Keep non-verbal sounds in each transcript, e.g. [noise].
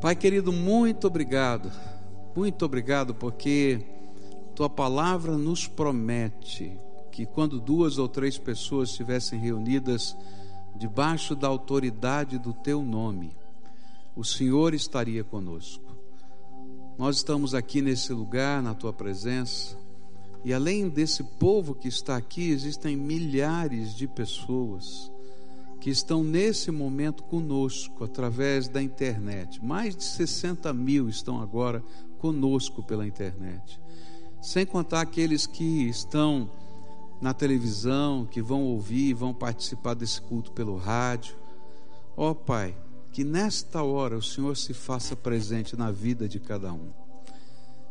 Pai querido, muito obrigado, muito obrigado, porque tua palavra nos promete que quando duas ou três pessoas estivessem reunidas debaixo da autoridade do teu nome, o Senhor estaria conosco. Nós estamos aqui nesse lugar, na tua presença, e além desse povo que está aqui, existem milhares de pessoas que estão nesse momento conosco através da internet. Mais de 60 mil estão agora conosco pela internet. Sem contar aqueles que estão na televisão, que vão ouvir, vão participar desse culto pelo rádio. Ó oh, Pai, que nesta hora o Senhor se faça presente na vida de cada um.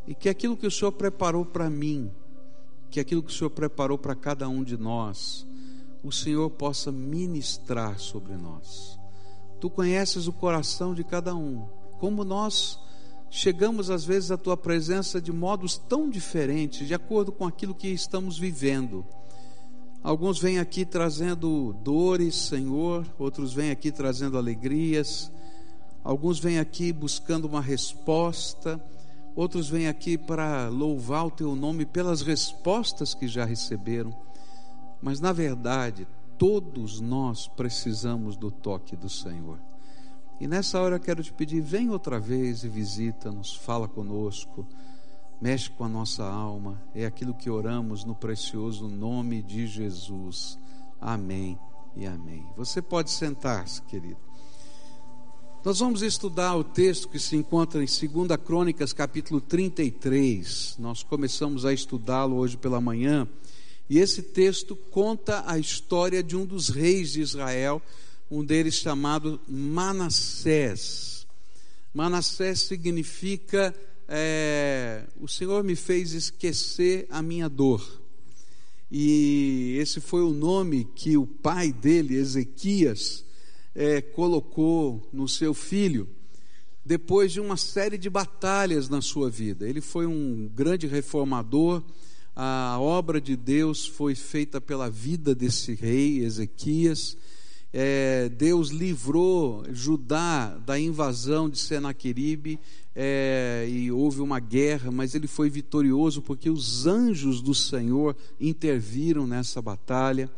E que aquilo que o Senhor preparou para mim, que aquilo que o Senhor preparou para cada um de nós, o Senhor possa ministrar sobre nós. Tu conheces o coração de cada um, como nós chegamos às vezes à tua presença de modos tão diferentes, de acordo com aquilo que estamos vivendo. Alguns vêm aqui trazendo dores, Senhor, outros vêm aqui trazendo alegrias, alguns vêm aqui buscando uma resposta, outros vêm aqui para louvar o teu nome pelas respostas que já receberam. Mas na verdade, todos nós precisamos do toque do Senhor. E nessa hora eu quero te pedir, vem outra vez e visita-nos, fala conosco mexe com a nossa alma. É aquilo que oramos no precioso nome de Jesus. Amém e amém. Você pode sentar-se, querido. Nós vamos estudar o texto que se encontra em 2 Crônicas, capítulo 33. Nós começamos a estudá-lo hoje pela manhã. E esse texto conta a história de um dos reis de Israel, um deles chamado Manassés. Manassés significa é, o Senhor me fez esquecer a minha dor. E esse foi o nome que o pai dele, Ezequias, é, colocou no seu filho, depois de uma série de batalhas na sua vida. Ele foi um grande reformador. A obra de Deus foi feita pela vida desse rei, Ezequias. É, Deus livrou Judá da invasão de Senaqueribe é, e houve uma guerra, mas ele foi vitorioso porque os anjos do Senhor interviram nessa batalha.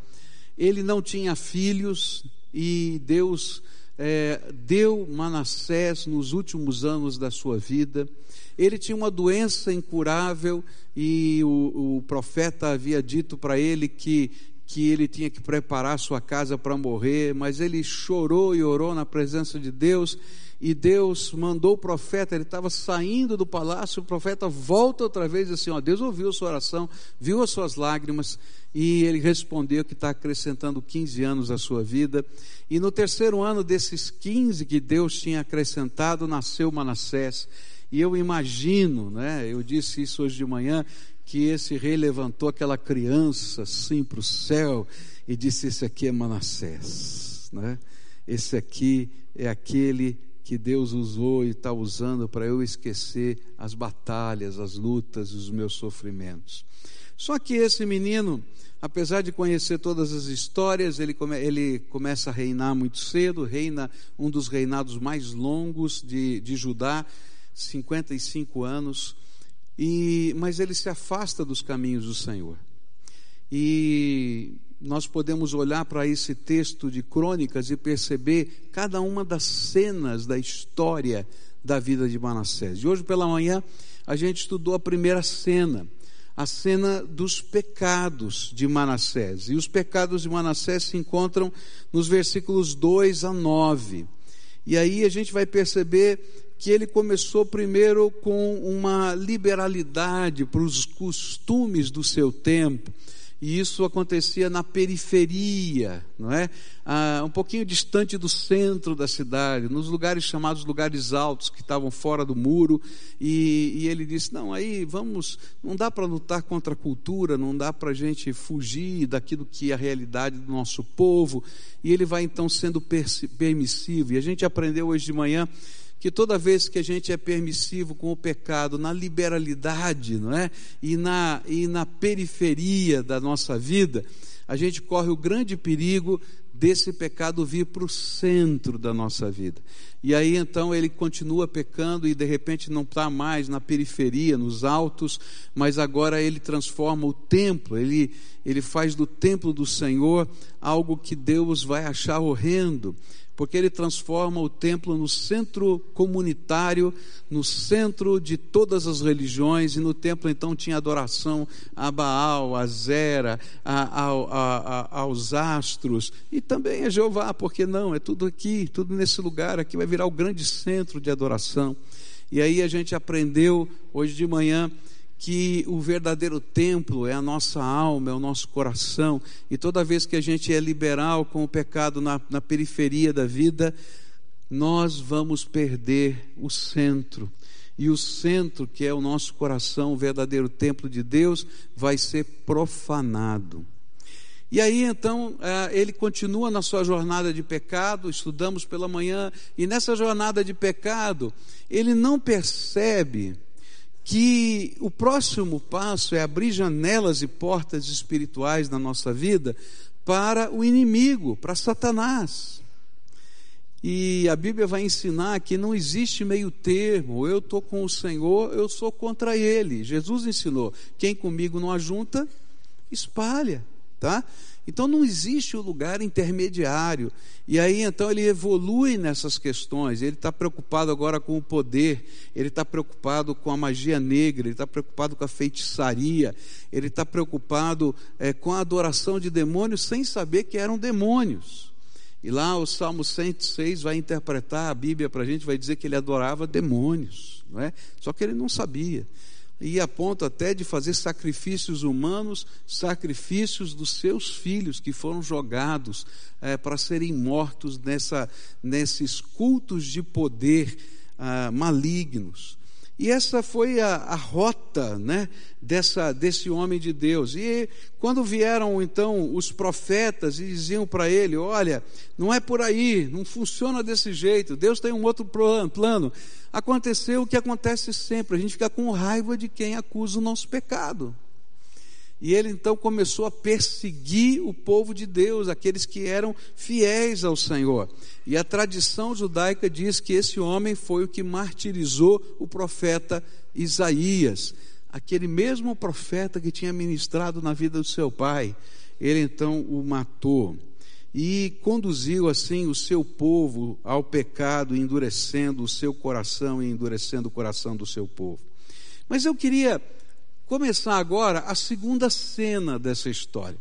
Ele não tinha filhos e Deus é, deu Manassés nos últimos anos da sua vida. Ele tinha uma doença incurável e o, o profeta havia dito para ele que que ele tinha que preparar sua casa para morrer, mas ele chorou e orou na presença de Deus e Deus mandou o profeta, ele estava saindo do palácio, o profeta volta outra vez assim, ó, Deus ouviu a sua oração, viu as suas lágrimas, e ele respondeu que está acrescentando 15 anos à sua vida, e no terceiro ano desses 15 que Deus tinha acrescentado, nasceu Manassés, e eu imagino, né, eu disse isso hoje de manhã, que esse rei levantou aquela criança assim para o céu, e disse, esse aqui é Manassés, né, esse aqui é aquele que Deus usou e está usando para eu esquecer as batalhas, as lutas, os meus sofrimentos. Só que esse menino, apesar de conhecer todas as histórias, ele, come, ele começa a reinar muito cedo, reina um dos reinados mais longos de, de Judá, 55 anos, e, mas ele se afasta dos caminhos do Senhor. E nós podemos olhar para esse texto de crônicas e perceber cada uma das cenas da história da vida de Manassés. E hoje pela manhã a gente estudou a primeira cena, a cena dos pecados de Manassés. E os pecados de Manassés se encontram nos versículos 2 a 9. E aí a gente vai perceber que ele começou primeiro com uma liberalidade para os costumes do seu tempo e isso acontecia na periferia, não é? Ah, um pouquinho distante do centro da cidade, nos lugares chamados lugares altos, que estavam fora do muro, e, e ele disse: Não, aí vamos, não dá para lutar contra a cultura, não dá para a gente fugir daquilo que é a realidade do nosso povo, e ele vai então sendo permissivo, e a gente aprendeu hoje de manhã que toda vez que a gente é permissivo com o pecado, na liberalidade, não é? E na, e na periferia da nossa vida, a gente corre o grande perigo desse pecado vir para o centro da nossa vida. E aí então ele continua pecando e de repente não está mais na periferia, nos altos, mas agora ele transforma o templo, ele, ele faz do templo do Senhor algo que Deus vai achar horrendo porque ele transforma o templo no centro comunitário, no centro de todas as religiões, e no templo então tinha adoração a Baal, a Zera, a, a, a, aos astros, e também a Jeová, porque não, é tudo aqui, tudo nesse lugar, aqui vai virar o grande centro de adoração. E aí a gente aprendeu hoje de manhã que o verdadeiro templo é a nossa alma, é o nosso coração, e toda vez que a gente é liberal com o pecado na, na periferia da vida, nós vamos perder o centro. E o centro, que é o nosso coração, o verdadeiro templo de Deus, vai ser profanado. E aí então é, ele continua na sua jornada de pecado, estudamos pela manhã, e nessa jornada de pecado, ele não percebe que o próximo passo é abrir janelas e portas espirituais na nossa vida para o inimigo, para Satanás. E a Bíblia vai ensinar que não existe meio termo, eu estou com o Senhor, eu sou contra ele. Jesus ensinou: quem comigo não ajunta, espalha, tá? Então não existe o um lugar intermediário. E aí então ele evolui nessas questões. Ele está preocupado agora com o poder, ele está preocupado com a magia negra, ele está preocupado com a feitiçaria, ele está preocupado é, com a adoração de demônios sem saber que eram demônios. E lá o Salmo 106 vai interpretar a Bíblia para a gente, vai dizer que ele adorava demônios, não é? Só que ele não sabia e a ponto até de fazer sacrifícios humanos, sacrifícios dos seus filhos que foram jogados é, para serem mortos nessa, nesses cultos de poder ah, malignos. E essa foi a, a rota né, dessa, desse homem de Deus. E quando vieram então os profetas e diziam para ele: Olha, não é por aí, não funciona desse jeito, Deus tem um outro plano. Aconteceu o que acontece sempre: a gente fica com raiva de quem acusa o nosso pecado. E ele então começou a perseguir o povo de Deus, aqueles que eram fiéis ao Senhor. E a tradição judaica diz que esse homem foi o que martirizou o profeta Isaías, aquele mesmo profeta que tinha ministrado na vida do seu pai. Ele então o matou e conduziu assim o seu povo ao pecado, endurecendo o seu coração e endurecendo o coração do seu povo. Mas eu queria começar agora a segunda cena dessa história.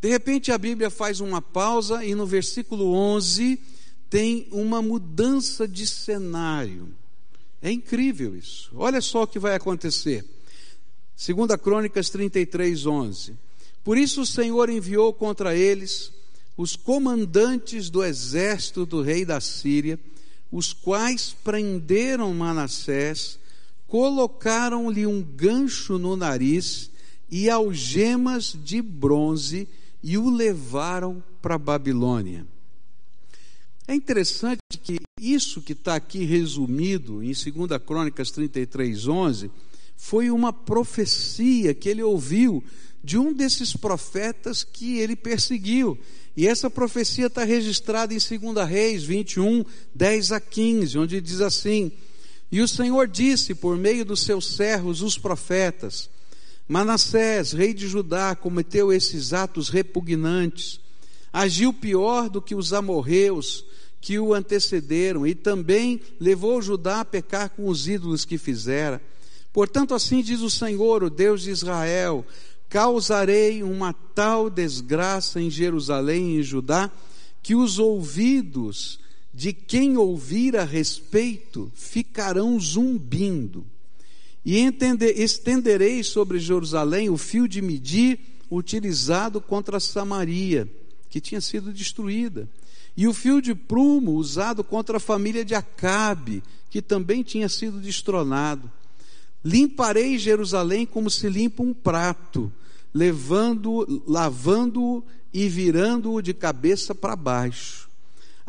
De repente a Bíblia faz uma pausa e no versículo 11 tem uma mudança de cenário. É incrível isso. Olha só o que vai acontecer. Segunda Crônicas 33, 11. Por isso o Senhor enviou contra eles os comandantes do exército do rei da Síria, os quais prenderam Manassés colocaram-lhe um gancho no nariz e algemas de bronze e o levaram para Babilônia. É interessante que isso que está aqui resumido em 2 Crônicas 33, 11, foi uma profecia que ele ouviu de um desses profetas que ele perseguiu. E essa profecia está registrada em 2 Reis 21, 10 a 15, onde diz assim: e o Senhor disse por meio dos seus servos, os profetas: Manassés, rei de Judá, cometeu esses atos repugnantes, agiu pior do que os amorreus que o antecederam, e também levou Judá a pecar com os ídolos que fizera. Portanto, assim diz o Senhor, o Deus de Israel: causarei uma tal desgraça em Jerusalém e em Judá, que os ouvidos de quem ouvir a respeito ficarão zumbindo. E entender, estenderei sobre Jerusalém o fio de medir utilizado contra Samaria, que tinha sido destruída, e o fio de prumo usado contra a família de Acabe, que também tinha sido destronado. Limparei Jerusalém como se limpa um prato, levando, lavando-o e virando-o de cabeça para baixo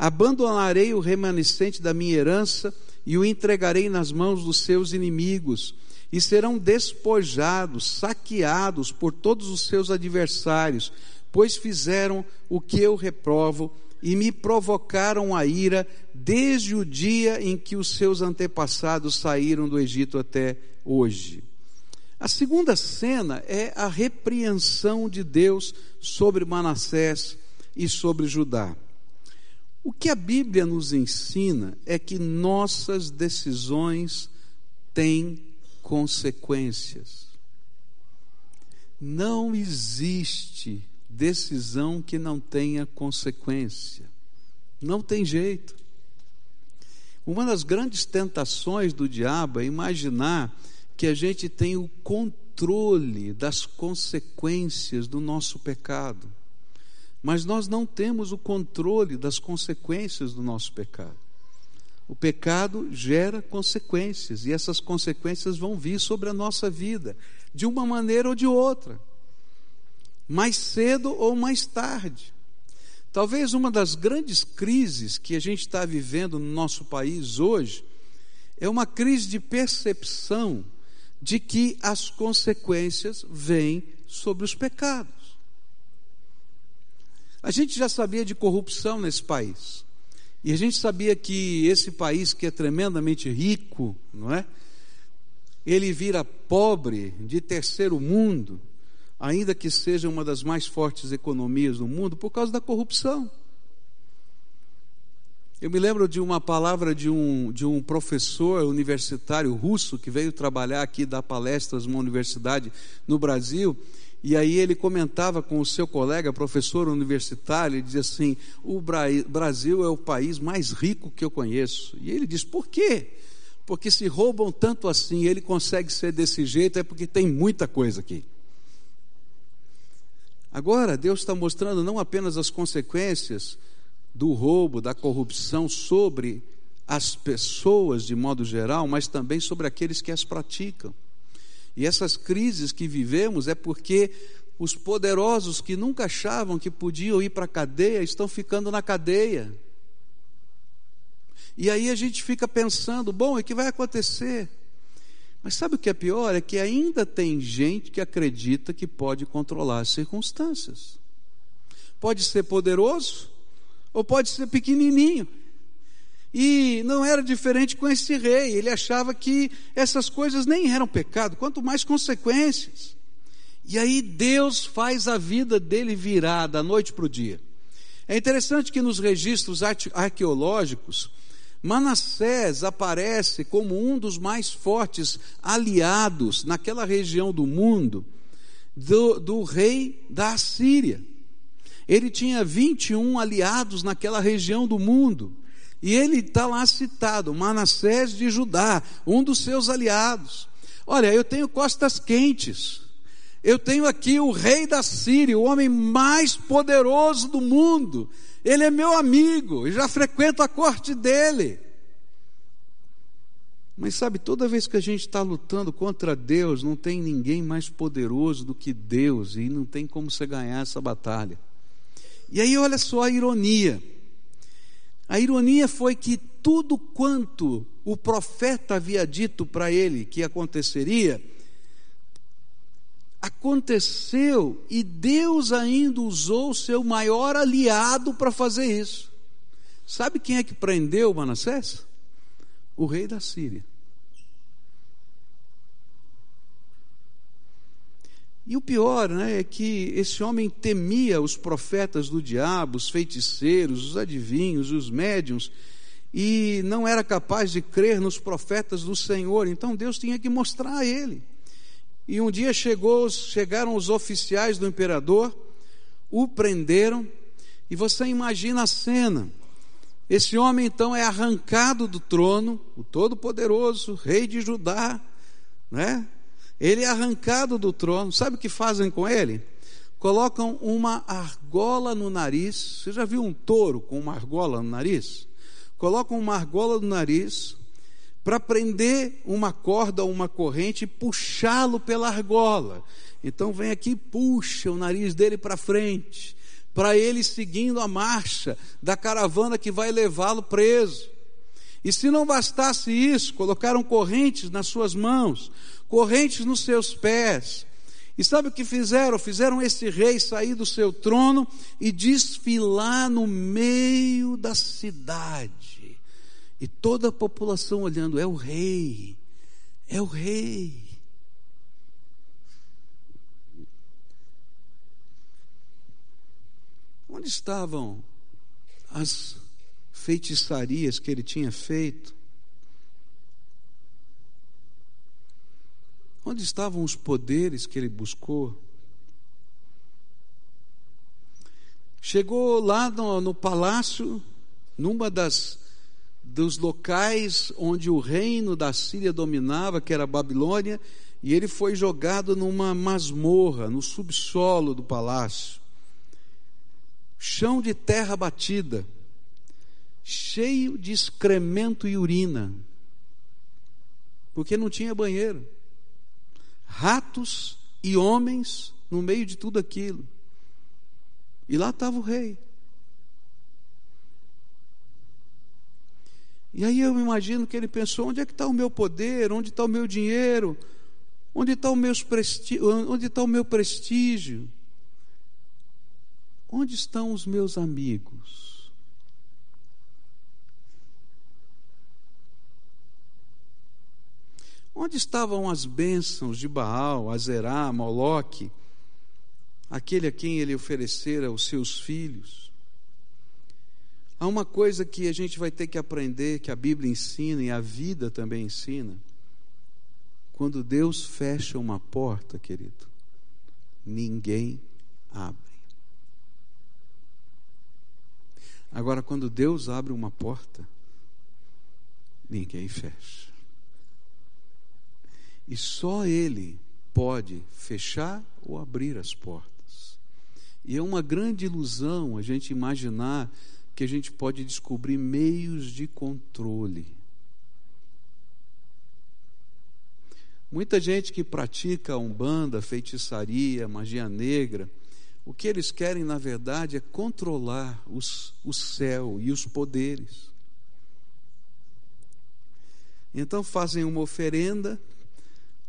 Abandonarei o remanescente da minha herança e o entregarei nas mãos dos seus inimigos, e serão despojados, saqueados por todos os seus adversários, pois fizeram o que eu reprovo e me provocaram a ira desde o dia em que os seus antepassados saíram do Egito até hoje. A segunda cena é a repreensão de Deus sobre Manassés e sobre Judá. O que a Bíblia nos ensina é que nossas decisões têm consequências. Não existe decisão que não tenha consequência. Não tem jeito. Uma das grandes tentações do diabo é imaginar que a gente tem o controle das consequências do nosso pecado. Mas nós não temos o controle das consequências do nosso pecado. O pecado gera consequências e essas consequências vão vir sobre a nossa vida, de uma maneira ou de outra, mais cedo ou mais tarde. Talvez uma das grandes crises que a gente está vivendo no nosso país hoje é uma crise de percepção de que as consequências vêm sobre os pecados. A gente já sabia de corrupção nesse país. E a gente sabia que esse país que é tremendamente rico, não é? Ele vira pobre de terceiro mundo, ainda que seja uma das mais fortes economias do mundo, por causa da corrupção. Eu me lembro de uma palavra de um, de um professor universitário russo que veio trabalhar aqui, dar palestras numa universidade no Brasil, e aí ele comentava com o seu colega, professor universitário, ele dizia assim: o Brasil é o país mais rico que eu conheço. E ele diz: por quê? Porque se roubam tanto assim, ele consegue ser desse jeito, é porque tem muita coisa aqui. Agora, Deus está mostrando não apenas as consequências do roubo, da corrupção sobre as pessoas de modo geral, mas também sobre aqueles que as praticam. E essas crises que vivemos é porque os poderosos que nunca achavam que podiam ir para a cadeia estão ficando na cadeia. E aí a gente fica pensando, bom, o que vai acontecer? Mas sabe o que é pior? É que ainda tem gente que acredita que pode controlar as circunstâncias. Pode ser poderoso, ou pode ser pequenininho. E não era diferente com esse rei, ele achava que essas coisas nem eram pecado, quanto mais consequências. E aí Deus faz a vida dele virar da noite para o dia. É interessante que nos registros arqueológicos, Manassés aparece como um dos mais fortes aliados naquela região do mundo do, do rei da Assíria. Ele tinha 21 aliados naquela região do mundo. E ele está lá citado, Manassés de Judá, um dos seus aliados. Olha, eu tenho costas quentes. Eu tenho aqui o rei da Síria, o homem mais poderoso do mundo. Ele é meu amigo, eu já frequento a corte dele. Mas sabe, toda vez que a gente está lutando contra Deus, não tem ninguém mais poderoso do que Deus, e não tem como você ganhar essa batalha. E aí, olha só a ironia. A ironia foi que tudo quanto o profeta havia dito para ele que aconteceria, aconteceu e Deus ainda usou o seu maior aliado para fazer isso. Sabe quem é que prendeu Manassés? O rei da Síria. E o pior né, é que esse homem temia os profetas do diabo, os feiticeiros, os adivinhos, os médiums, e não era capaz de crer nos profetas do Senhor. Então Deus tinha que mostrar a ele. E um dia chegou, chegaram os oficiais do imperador, o prenderam, e você imagina a cena. Esse homem então é arrancado do trono, o Todo-Poderoso, rei de Judá, né? Ele é arrancado do trono. Sabe o que fazem com ele? Colocam uma argola no nariz. Você já viu um touro com uma argola no nariz? Colocam uma argola no nariz para prender uma corda ou uma corrente e puxá-lo pela argola. Então vem aqui e puxa o nariz dele para frente, para ele seguindo a marcha da caravana que vai levá-lo preso. E se não bastasse isso, colocaram correntes nas suas mãos, correntes nos seus pés, E sabe o que fizeram? Fizeram esse rei sair do seu trono e desfilar no meio da cidade. E toda a população olhando: é o rei, é o rei. Onde estavam as feitiçarias que ele tinha feito? Onde estavam os poderes que ele buscou? Chegou lá no, no palácio, numa das dos locais onde o reino da Síria dominava, que era a Babilônia, e ele foi jogado numa masmorra, no subsolo do palácio. Chão de terra batida, cheio de excremento e urina, porque não tinha banheiro ratos e homens no meio de tudo aquilo. E lá estava o rei. E aí eu imagino que ele pensou: onde é que está o meu poder? Onde está o meu dinheiro? Onde está o, presti... está o meu prestígio? Onde estão os meus amigos? Onde estavam as bênçãos de Baal, Azerá, Moloque, aquele a quem ele oferecera os seus filhos? Há uma coisa que a gente vai ter que aprender, que a Bíblia ensina e a vida também ensina. Quando Deus fecha uma porta, querido, ninguém abre. Agora, quando Deus abre uma porta, ninguém fecha. E só Ele pode fechar ou abrir as portas. E é uma grande ilusão a gente imaginar que a gente pode descobrir meios de controle. Muita gente que pratica umbanda, feitiçaria, magia negra, o que eles querem, na verdade, é controlar os, o céu e os poderes. Então fazem uma oferenda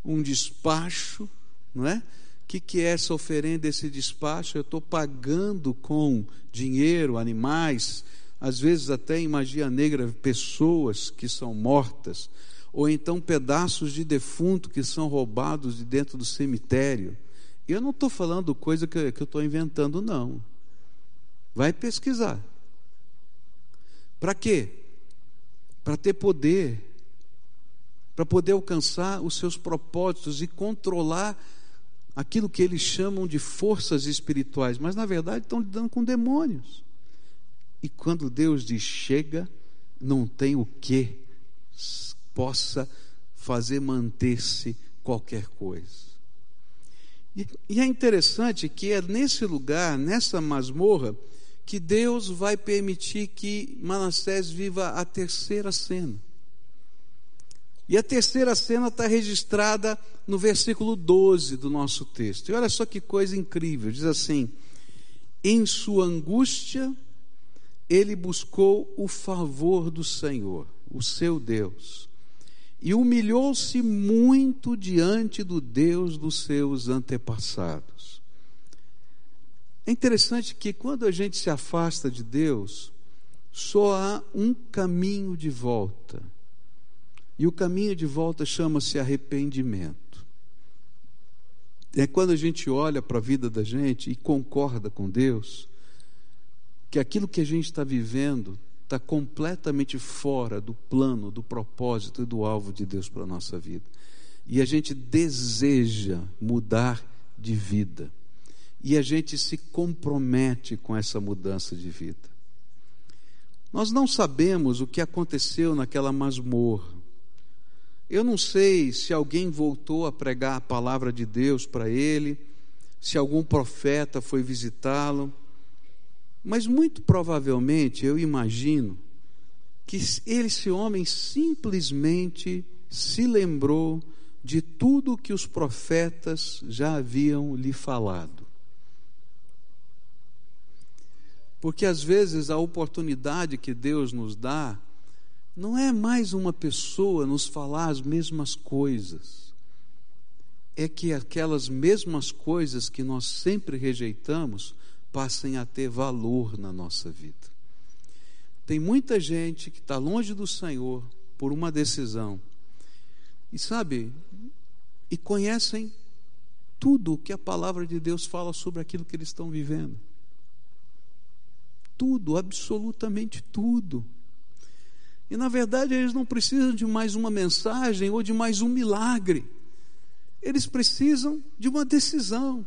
um despacho, não é? O que, que é essa oferenda, esse despacho? Eu estou pagando com dinheiro, animais, às vezes até em magia negra, pessoas que são mortas, ou então pedaços de defunto que são roubados de dentro do cemitério. Eu não estou falando coisa que, que eu estou inventando, não. Vai pesquisar. Para quê? Para ter poder, para poder alcançar os seus propósitos e controlar aquilo que eles chamam de forças espirituais, mas na verdade estão lidando com demônios. E quando Deus diz chega, não tem o que possa fazer manter-se qualquer coisa. E, e é interessante que é nesse lugar, nessa masmorra, que Deus vai permitir que Manassés viva a terceira cena. E a terceira cena está registrada no versículo 12 do nosso texto. E olha só que coisa incrível: diz assim: Em sua angústia, ele buscou o favor do Senhor, o seu Deus, e humilhou-se muito diante do Deus dos seus antepassados. É interessante que quando a gente se afasta de Deus, só há um caminho de volta e o caminho de volta chama-se arrependimento. É quando a gente olha para a vida da gente e concorda com Deus, que aquilo que a gente está vivendo está completamente fora do plano, do propósito e do alvo de Deus para a nossa vida. E a gente deseja mudar de vida. E a gente se compromete com essa mudança de vida. Nós não sabemos o que aconteceu naquela masmorra. Eu não sei se alguém voltou a pregar a palavra de Deus para ele, se algum profeta foi visitá-lo, mas muito provavelmente eu imagino que esse homem simplesmente se lembrou de tudo que os profetas já haviam lhe falado. Porque às vezes a oportunidade que Deus nos dá não é mais uma pessoa nos falar as mesmas coisas. é que aquelas mesmas coisas que nós sempre rejeitamos passem a ter valor na nossa vida. Tem muita gente que está longe do Senhor por uma decisão, e sabe, e conhecem tudo o que a palavra de Deus fala sobre aquilo que eles estão vivendo. Tudo, absolutamente tudo. E na verdade eles não precisam de mais uma mensagem ou de mais um milagre. Eles precisam de uma decisão.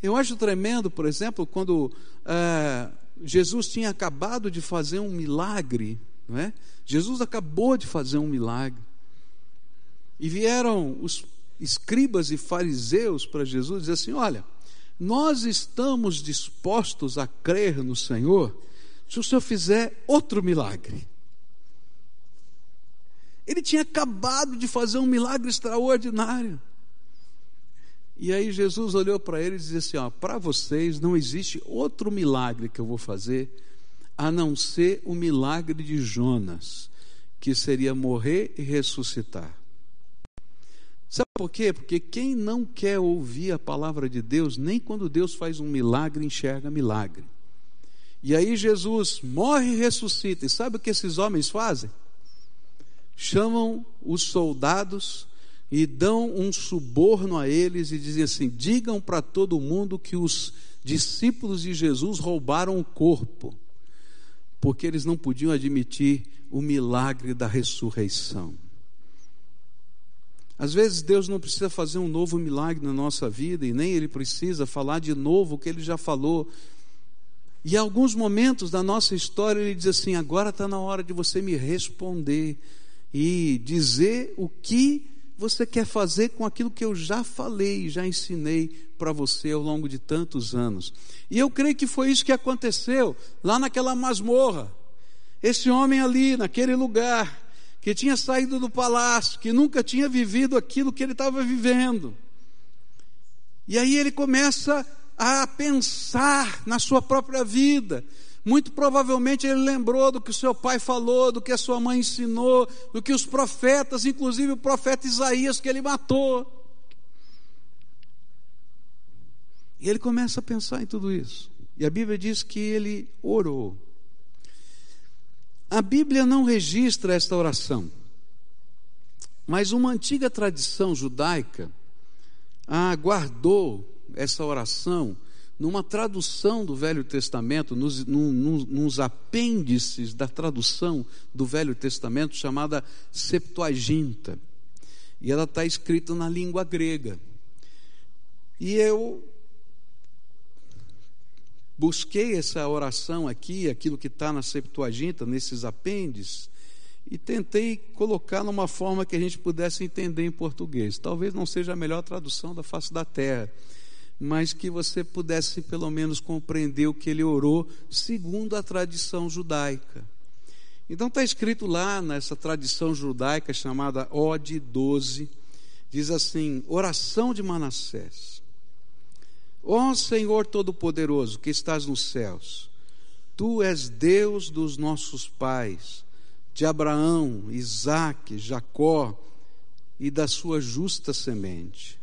Eu acho tremendo, por exemplo, quando é, Jesus tinha acabado de fazer um milagre, não é? Jesus acabou de fazer um milagre. E vieram os escribas e fariseus para Jesus e dizer assim: Olha, nós estamos dispostos a crer no Senhor se o Senhor fizer outro milagre. Ele tinha acabado de fazer um milagre extraordinário. E aí Jesus olhou para eles e disse assim: ó, para vocês não existe outro milagre que eu vou fazer a não ser o milagre de Jonas, que seria morrer e ressuscitar. Sabe por quê? Porque quem não quer ouvir a palavra de Deus, nem quando Deus faz um milagre, enxerga milagre. E aí Jesus morre e ressuscita. E sabe o que esses homens fazem? Chamam os soldados e dão um suborno a eles e dizem assim: digam para todo mundo que os discípulos de Jesus roubaram o corpo, porque eles não podiam admitir o milagre da ressurreição. Às vezes Deus não precisa fazer um novo milagre na nossa vida e nem Ele precisa falar de novo o que Ele já falou. E em alguns momentos da nossa história Ele diz assim: agora está na hora de você me responder e dizer o que você quer fazer com aquilo que eu já falei, já ensinei para você ao longo de tantos anos. E eu creio que foi isso que aconteceu lá naquela masmorra. Esse homem ali, naquele lugar, que tinha saído do palácio, que nunca tinha vivido aquilo que ele estava vivendo. E aí ele começa a pensar na sua própria vida. Muito provavelmente ele lembrou do que o seu pai falou, do que a sua mãe ensinou, do que os profetas, inclusive o profeta Isaías, que ele matou. E ele começa a pensar em tudo isso. E a Bíblia diz que ele orou. A Bíblia não registra esta oração, mas uma antiga tradição judaica guardou essa oração numa tradução do Velho Testamento, nos, nos, nos apêndices da tradução do Velho Testamento, chamada Septuaginta. E ela está escrita na língua grega. E eu busquei essa oração aqui, aquilo que está na Septuaginta, nesses apêndices, e tentei colocar numa forma que a gente pudesse entender em português. Talvez não seja a melhor tradução da face da terra, mas que você pudesse pelo menos compreender o que ele orou segundo a tradição judaica. Então está escrito lá nessa tradição judaica chamada Ode 12, diz assim: oração de Manassés. Ó Senhor Todo-Poderoso que estás nos céus, tu és Deus dos nossos pais, de Abraão, Isaque, Jacó e da sua justa semente.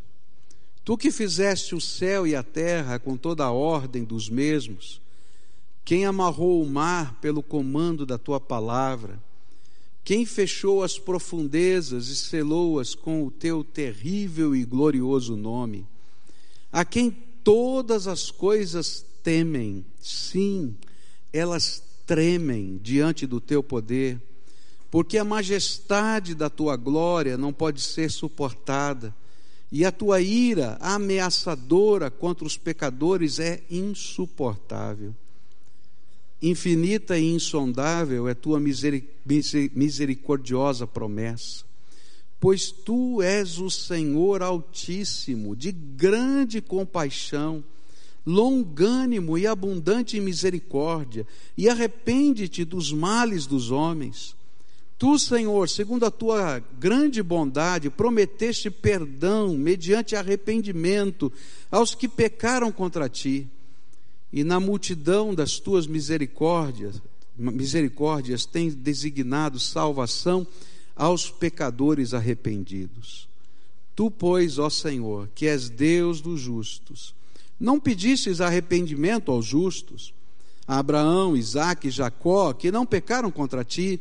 Tu que fizeste o céu e a terra com toda a ordem dos mesmos, quem amarrou o mar pelo comando da tua palavra, quem fechou as profundezas e selou-as com o teu terrível e glorioso nome, a quem todas as coisas temem, sim, elas tremem diante do teu poder, porque a majestade da tua glória não pode ser suportada, e a tua ira ameaçadora contra os pecadores é insuportável. Infinita e insondável é tua misericordiosa promessa pois tu és o Senhor Altíssimo, de grande compaixão, longânimo e abundante em misericórdia, e arrepende-te dos males dos homens. Tu, Senhor, segundo a tua grande bondade, prometeste perdão mediante arrependimento aos que pecaram contra ti. E na multidão das tuas misericórdias, misericórdias tens designado salvação aos pecadores arrependidos. Tu, pois, ó Senhor, que és Deus dos justos, não pedistes arrependimento aos justos, a Abraão, Isaque e Jacó, que não pecaram contra ti,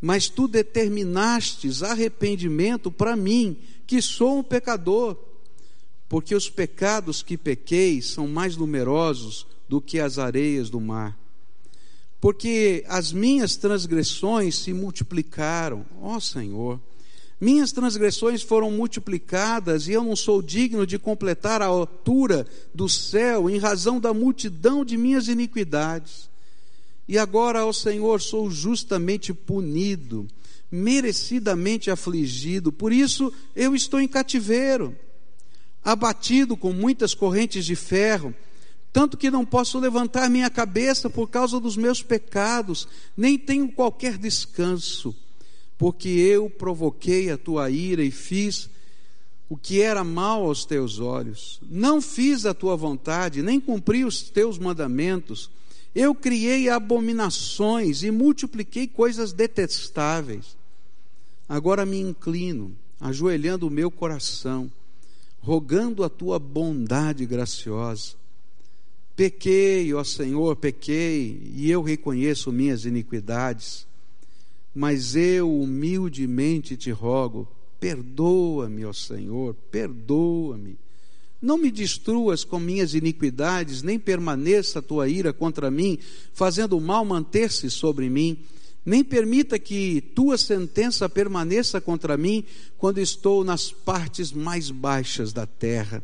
mas tu determinastes arrependimento para mim, que sou um pecador, porque os pecados que pequei são mais numerosos do que as areias do mar. Porque as minhas transgressões se multiplicaram, ó Senhor. Minhas transgressões foram multiplicadas e eu não sou digno de completar a altura do céu em razão da multidão de minhas iniquidades. E agora, ó Senhor, sou justamente punido, merecidamente afligido, por isso eu estou em cativeiro, abatido com muitas correntes de ferro tanto que não posso levantar minha cabeça por causa dos meus pecados, nem tenho qualquer descanso, porque eu provoquei a tua ira e fiz o que era mal aos teus olhos. Não fiz a tua vontade, nem cumpri os teus mandamentos. Eu criei abominações e multipliquei coisas detestáveis. Agora me inclino, ajoelhando o meu coração, rogando a tua bondade graciosa Pequei, ó Senhor, pequei, e eu reconheço minhas iniquidades, mas eu humildemente te rogo, perdoa-me, ó Senhor, perdoa-me. Não me destruas com minhas iniquidades, nem permaneça a tua ira contra mim, fazendo o mal manter-se sobre mim, nem permita que tua sentença permaneça contra mim quando estou nas partes mais baixas da terra.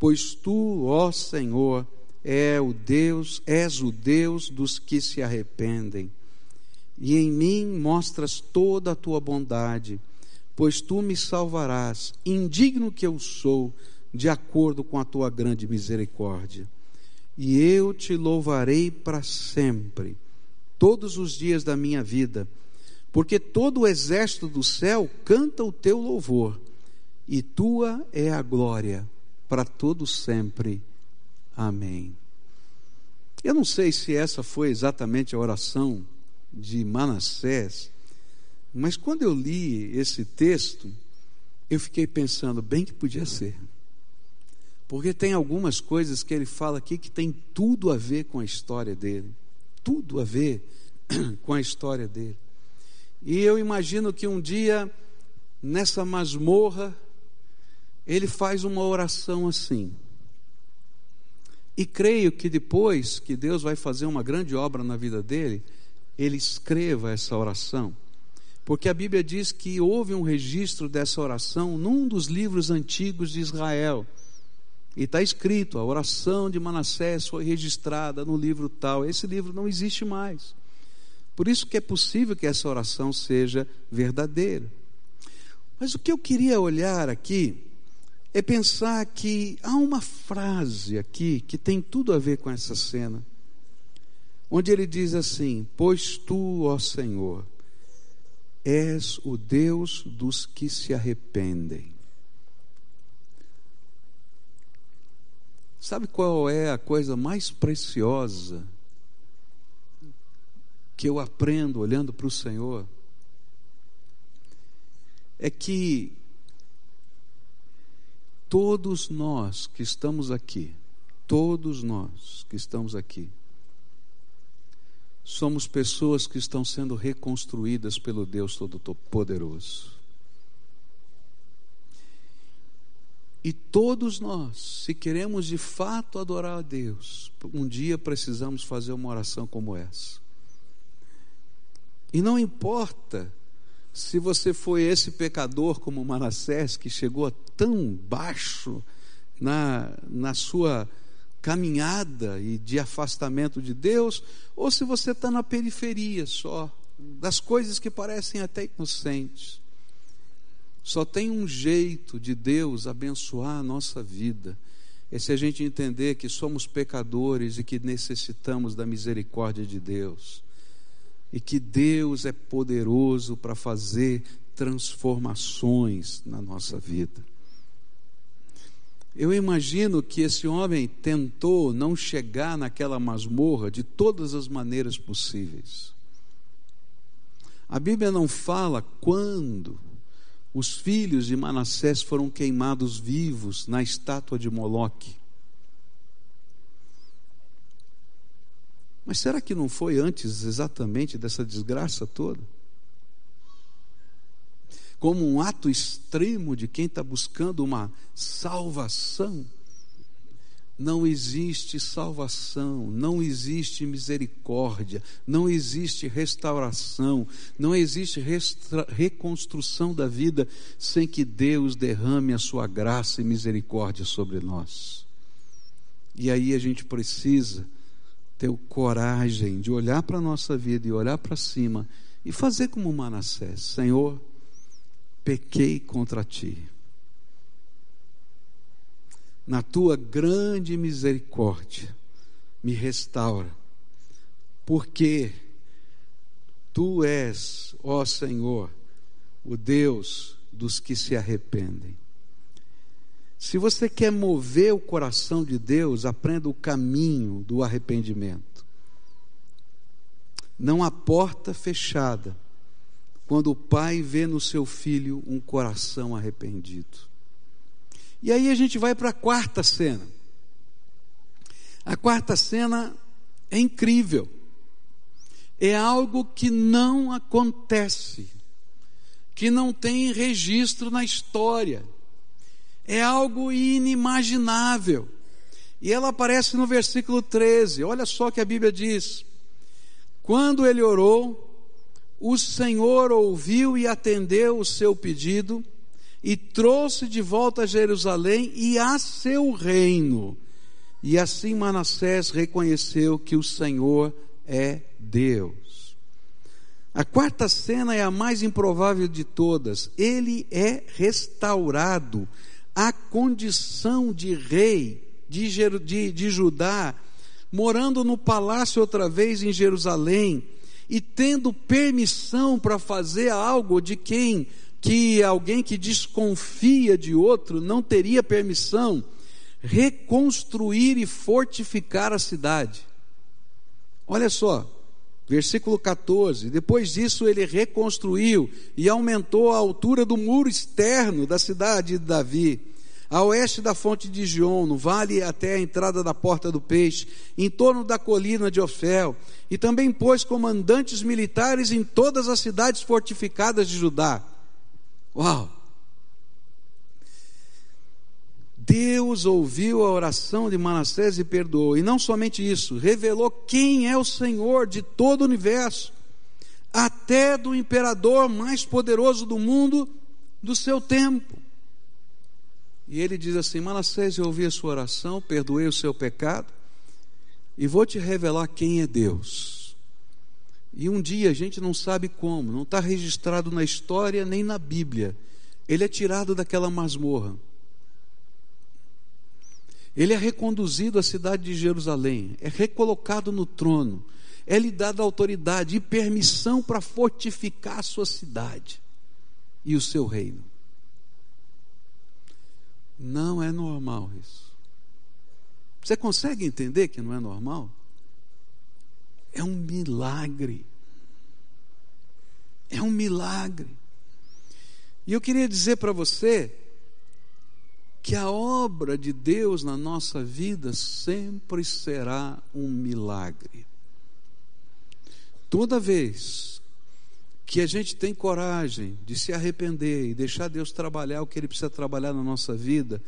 Pois tu, ó Senhor, é o Deus, és o Deus dos que se arrependem. E em mim mostras toda a tua bondade, pois tu me salvarás, indigno que eu sou, de acordo com a tua grande misericórdia. E eu te louvarei para sempre, todos os dias da minha vida, porque todo o exército do céu canta o teu louvor, e tua é a glória para todo sempre. Amém. Eu não sei se essa foi exatamente a oração de Manassés, mas quando eu li esse texto, eu fiquei pensando, bem que podia ser. Porque tem algumas coisas que ele fala aqui que tem tudo a ver com a história dele. Tudo a ver [clears throat] com a história dele. E eu imagino que um dia, nessa masmorra, ele faz uma oração assim. E creio que depois que Deus vai fazer uma grande obra na vida dele, ele escreva essa oração. Porque a Bíblia diz que houve um registro dessa oração num dos livros antigos de Israel. E está escrito: a oração de Manassés foi registrada no livro tal. Esse livro não existe mais. Por isso que é possível que essa oração seja verdadeira. Mas o que eu queria olhar aqui é pensar que há uma frase aqui que tem tudo a ver com essa cena, onde ele diz assim: Pois tu, ó Senhor, és o Deus dos que se arrependem. Sabe qual é a coisa mais preciosa que eu aprendo olhando para o Senhor? É que todos nós que estamos aqui, todos nós que estamos aqui, somos pessoas que estão sendo reconstruídas pelo Deus Todo-Poderoso. E todos nós, se queremos de fato adorar a Deus, um dia precisamos fazer uma oração como essa. E não importa se você foi esse pecador como Manassés, que chegou tão baixo na, na sua caminhada e de afastamento de Deus, ou se você está na periferia só, das coisas que parecem até inocentes. Só tem um jeito de Deus abençoar a nossa vida, é se a gente entender que somos pecadores e que necessitamos da misericórdia de Deus e que Deus é poderoso para fazer transformações na nossa vida. Eu imagino que esse homem tentou não chegar naquela masmorra de todas as maneiras possíveis. A Bíblia não fala quando, os filhos de Manassés foram queimados vivos na estátua de Moloque. Mas será que não foi antes exatamente dessa desgraça toda? Como um ato extremo de quem está buscando uma salvação não existe salvação, não existe misericórdia, não existe restauração, não existe reconstrução da vida sem que Deus derrame a sua graça e misericórdia sobre nós. E aí a gente precisa ter coragem de olhar para a nossa vida e olhar para cima e fazer como Manassés: Senhor, pequei contra ti na tua grande misericórdia, me restaura, porque tu és, ó Senhor, o Deus dos que se arrependem. Se você quer mover o coração de Deus, aprenda o caminho do arrependimento. Não há porta fechada quando o pai vê no seu filho um coração arrependido. E aí a gente vai para a quarta cena. A quarta cena é incrível. É algo que não acontece, que não tem registro na história. É algo inimaginável. E ela aparece no versículo 13. Olha só o que a Bíblia diz. Quando ele orou, o Senhor ouviu e atendeu o seu pedido e trouxe de volta a Jerusalém e a seu reino. E assim Manassés reconheceu que o Senhor é Deus. A quarta cena é a mais improvável de todas. Ele é restaurado à condição de rei de, de, de Judá, morando no palácio outra vez em Jerusalém e tendo permissão para fazer algo de quem que alguém que desconfia de outro não teria permissão reconstruir e fortificar a cidade. Olha só, versículo 14: depois disso ele reconstruiu e aumentou a altura do muro externo da cidade de Davi, a oeste da fonte de Gion, no vale até a entrada da porta do peixe, em torno da colina de Ofel, e também pôs comandantes militares em todas as cidades fortificadas de Judá. Uau! Deus ouviu a oração de Manassés e perdoou. E não somente isso, revelou quem é o Senhor de todo o universo, até do imperador mais poderoso do mundo do seu tempo. E ele diz assim: Manassés, eu ouvi a sua oração, perdoei o seu pecado, e vou te revelar quem é Deus. E um dia a gente não sabe como, não está registrado na história nem na Bíblia. Ele é tirado daquela masmorra. Ele é reconduzido à cidade de Jerusalém, é recolocado no trono, é lhe dada autoridade e permissão para fortificar a sua cidade e o seu reino. Não é normal isso. Você consegue entender que não é normal? É um milagre. É um milagre. E eu queria dizer para você que a obra de Deus na nossa vida sempre será um milagre. Toda vez que a gente tem coragem de se arrepender e deixar Deus trabalhar o que Ele precisa trabalhar na nossa vida,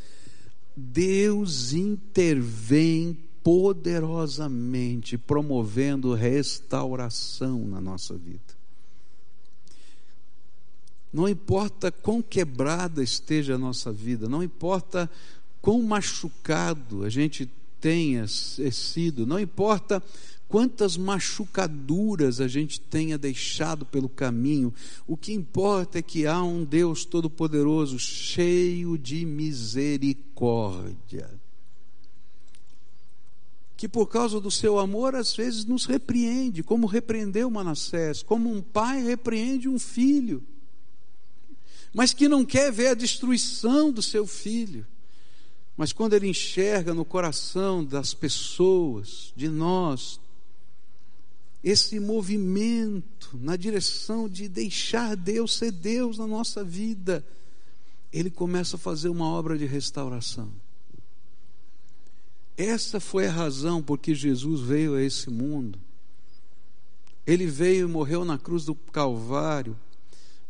Deus intervém poderosamente promovendo restauração na nossa vida. Não importa quão quebrada esteja a nossa vida, não importa quão machucado a gente tenha sido, não importa quantas machucaduras a gente tenha deixado pelo caminho, o que importa é que há um Deus Todo-Poderoso, cheio de misericórdia que por causa do seu amor às vezes nos repreende, como repreendeu Manassés, como um pai repreende um filho, mas que não quer ver a destruição do seu filho. Mas quando ele enxerga no coração das pessoas, de nós, esse movimento na direção de deixar Deus ser Deus na nossa vida, ele começa a fazer uma obra de restauração. Essa foi a razão por que Jesus veio a esse mundo. Ele veio e morreu na cruz do Calvário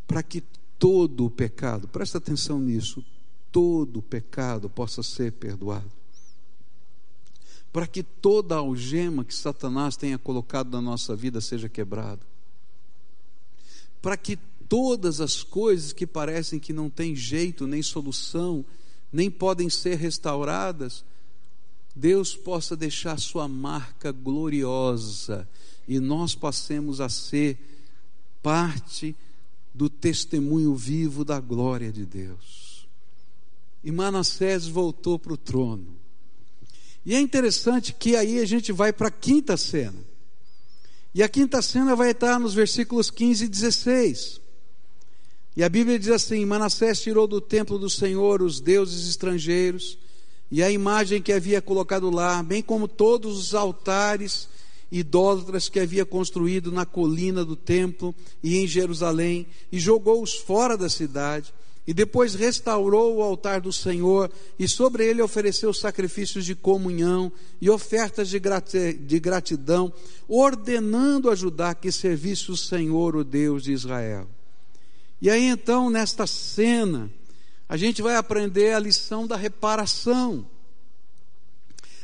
para que todo o pecado, presta atenção nisso, todo o pecado possa ser perdoado. Para que toda a algema que Satanás tenha colocado na nossa vida seja quebrada. Para que todas as coisas que parecem que não têm jeito, nem solução, nem podem ser restauradas, Deus possa deixar sua marca gloriosa e nós passemos a ser parte do testemunho vivo da glória de Deus. E Manassés voltou para o trono. E é interessante que aí a gente vai para a quinta cena. E a quinta cena vai estar nos versículos 15 e 16. E a Bíblia diz assim: Manassés tirou do templo do Senhor os deuses estrangeiros e a imagem que havia colocado lá, bem como todos os altares idólatras que havia construído na colina do templo e em Jerusalém, e jogou-os fora da cidade, e depois restaurou o altar do Senhor, e sobre ele ofereceu sacrifícios de comunhão e ofertas de gratidão, ordenando a Judá que servisse o Senhor, o Deus de Israel. E aí então, nesta cena, a gente vai aprender a lição da reparação.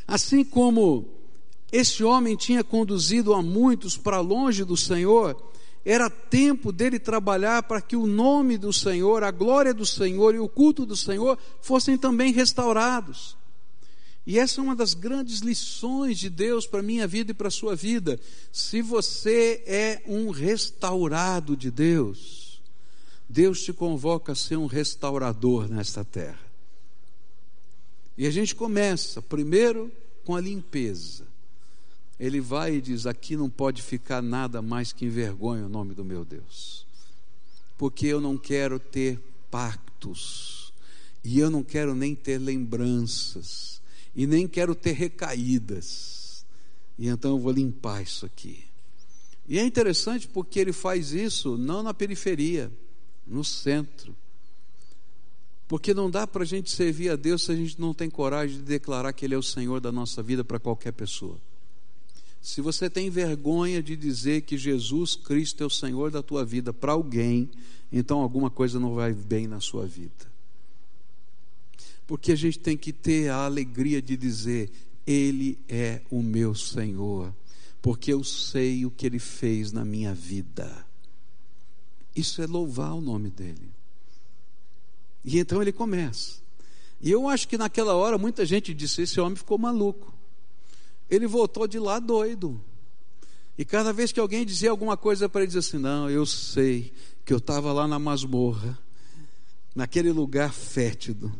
Assim como esse homem tinha conduzido a muitos para longe do Senhor, era tempo dele trabalhar para que o nome do Senhor, a glória do Senhor e o culto do Senhor fossem também restaurados. E essa é uma das grandes lições de Deus para a minha vida e para a sua vida. Se você é um restaurado de Deus, Deus te convoca a ser um restaurador nesta terra. E a gente começa primeiro com a limpeza. Ele vai e diz: Aqui não pode ficar nada mais que envergonha o nome do meu Deus, porque eu não quero ter pactos, e eu não quero nem ter lembranças, e nem quero ter recaídas, e então eu vou limpar isso aqui. E é interessante porque ele faz isso não na periferia, no centro. Porque não dá para a gente servir a Deus se a gente não tem coragem de declarar que Ele é o Senhor da nossa vida para qualquer pessoa. Se você tem vergonha de dizer que Jesus Cristo é o Senhor da tua vida para alguém, então alguma coisa não vai bem na sua vida. Porque a gente tem que ter a alegria de dizer: Ele é o meu Senhor, porque eu sei o que Ele fez na minha vida. Isso é louvar o nome dEle. E então ele começa. E eu acho que naquela hora muita gente disse: esse homem ficou maluco ele voltou de lá doido. E cada vez que alguém dizia alguma coisa para ele, dizia assim: Não, eu sei que eu estava lá na masmorra, naquele lugar fétido,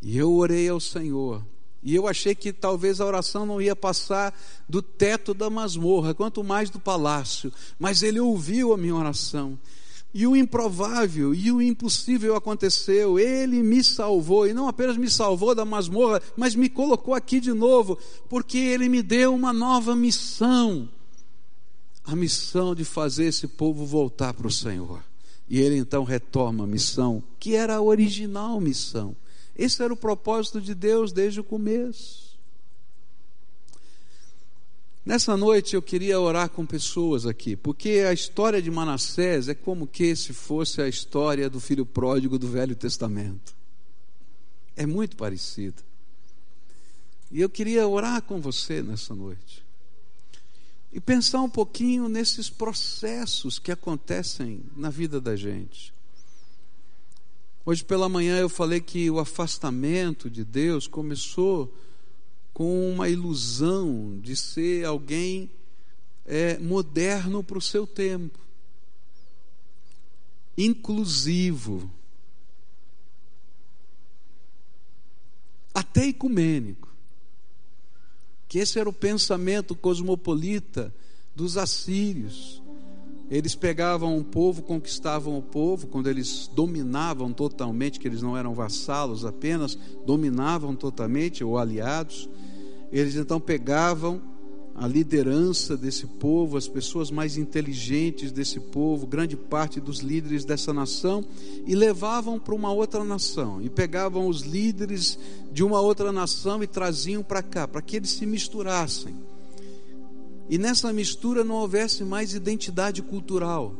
e eu orei ao Senhor. E eu achei que talvez a oração não ia passar do teto da masmorra, quanto mais do palácio. Mas ele ouviu a minha oração. E o improvável e o impossível aconteceu. Ele me salvou, e não apenas me salvou da masmorra, mas me colocou aqui de novo, porque ele me deu uma nova missão a missão de fazer esse povo voltar para o Senhor. E ele então retoma a missão, que era a original missão. Esse era o propósito de Deus desde o começo. Nessa noite eu queria orar com pessoas aqui, porque a história de Manassés é como que se fosse a história do filho pródigo do Velho Testamento. É muito parecido. E eu queria orar com você nessa noite. E pensar um pouquinho nesses processos que acontecem na vida da gente. Hoje pela manhã eu falei que o afastamento de Deus começou com uma ilusão de ser alguém é, moderno para o seu tempo, inclusivo, até ecumênico. Que esse era o pensamento cosmopolita dos assírios. Eles pegavam o povo, conquistavam o povo, quando eles dominavam totalmente, que eles não eram vassalos apenas, dominavam totalmente, ou aliados, eles então pegavam a liderança desse povo, as pessoas mais inteligentes desse povo, grande parte dos líderes dessa nação, e levavam para uma outra nação, e pegavam os líderes de uma outra nação e traziam para cá, para que eles se misturassem. E nessa mistura não houvesse mais identidade cultural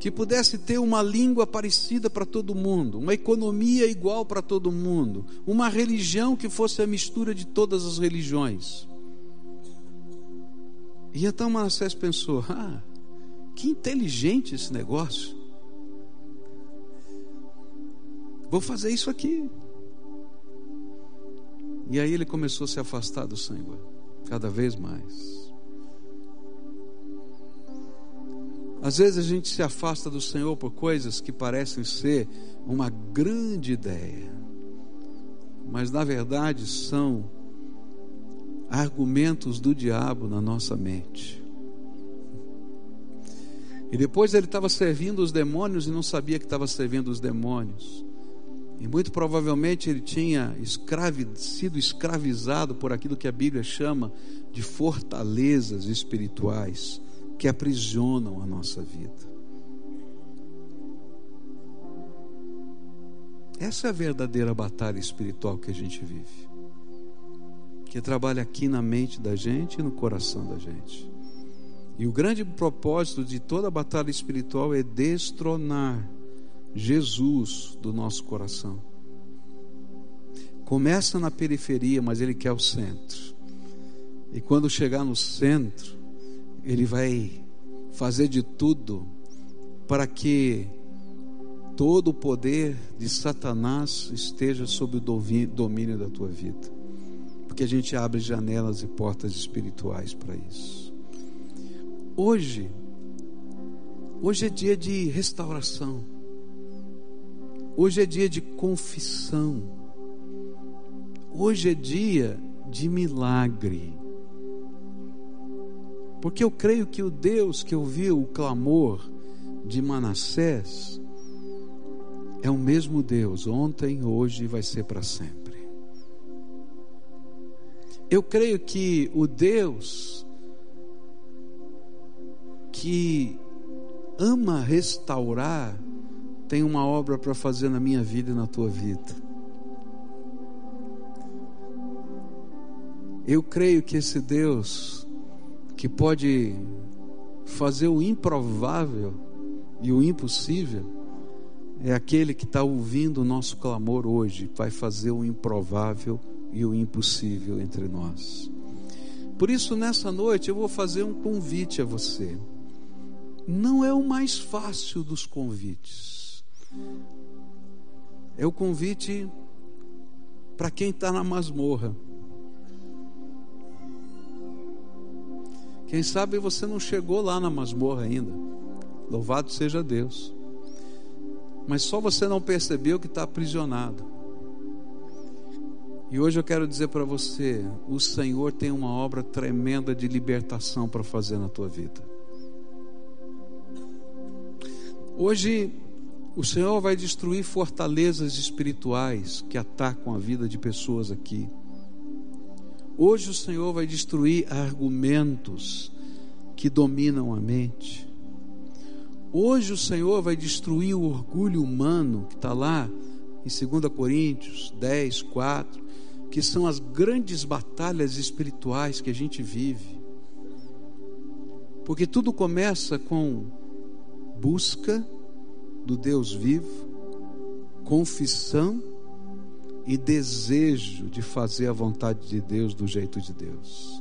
que pudesse ter uma língua parecida para todo mundo, uma economia igual para todo mundo, uma religião que fosse a mistura de todas as religiões. E então Manassés pensou: ah, que inteligente esse negócio. Vou fazer isso aqui. E aí ele começou a se afastar do Senhor, cada vez mais. Às vezes a gente se afasta do Senhor por coisas que parecem ser uma grande ideia, mas na verdade são argumentos do diabo na nossa mente. E depois ele estava servindo os demônios e não sabia que estava servindo os demônios. E muito provavelmente ele tinha escravi, sido escravizado por aquilo que a Bíblia chama de fortalezas espirituais que aprisionam a nossa vida. Essa é a verdadeira batalha espiritual que a gente vive. Que trabalha aqui na mente da gente e no coração da gente. E o grande propósito de toda a batalha espiritual é destronar Jesus do nosso coração. Começa na periferia, mas ele quer o centro. E quando chegar no centro, ele vai fazer de tudo para que todo o poder de Satanás esteja sob o domínio da tua vida. Porque a gente abre janelas e portas espirituais para isso. Hoje, hoje é dia de restauração. Hoje é dia de confissão. Hoje é dia de milagre. Porque eu creio que o Deus que ouviu o clamor de Manassés é o mesmo Deus, ontem, hoje e vai ser para sempre. Eu creio que o Deus que ama restaurar tem uma obra para fazer na minha vida e na tua vida. Eu creio que esse Deus que pode fazer o improvável e o impossível, é aquele que está ouvindo o nosso clamor hoje, vai fazer o improvável e o impossível entre nós. Por isso, nessa noite, eu vou fazer um convite a você. Não é o mais fácil dos convites, é o convite para quem está na masmorra Quem sabe você não chegou lá na masmorra ainda. Louvado seja Deus. Mas só você não percebeu que está aprisionado. E hoje eu quero dizer para você: o Senhor tem uma obra tremenda de libertação para fazer na tua vida. Hoje, o Senhor vai destruir fortalezas espirituais que atacam a vida de pessoas aqui. Hoje o Senhor vai destruir argumentos que dominam a mente. Hoje o Senhor vai destruir o orgulho humano que está lá em 2 Coríntios 10, 4, que são as grandes batalhas espirituais que a gente vive. Porque tudo começa com busca do Deus vivo, confissão e desejo de fazer a vontade de Deus do jeito de Deus.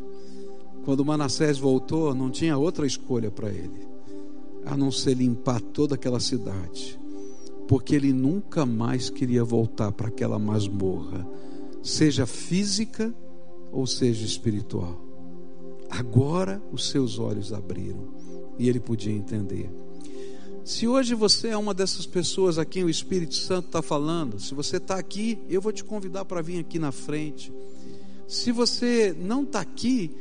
Quando Manassés voltou, não tinha outra escolha para ele, a não ser limpar toda aquela cidade, porque ele nunca mais queria voltar para aquela masmorra, seja física ou seja espiritual. Agora os seus olhos abriram e ele podia entender. Se hoje você é uma dessas pessoas a quem o Espírito Santo está falando, se você está aqui, eu vou te convidar para vir aqui na frente. Se você não está aqui,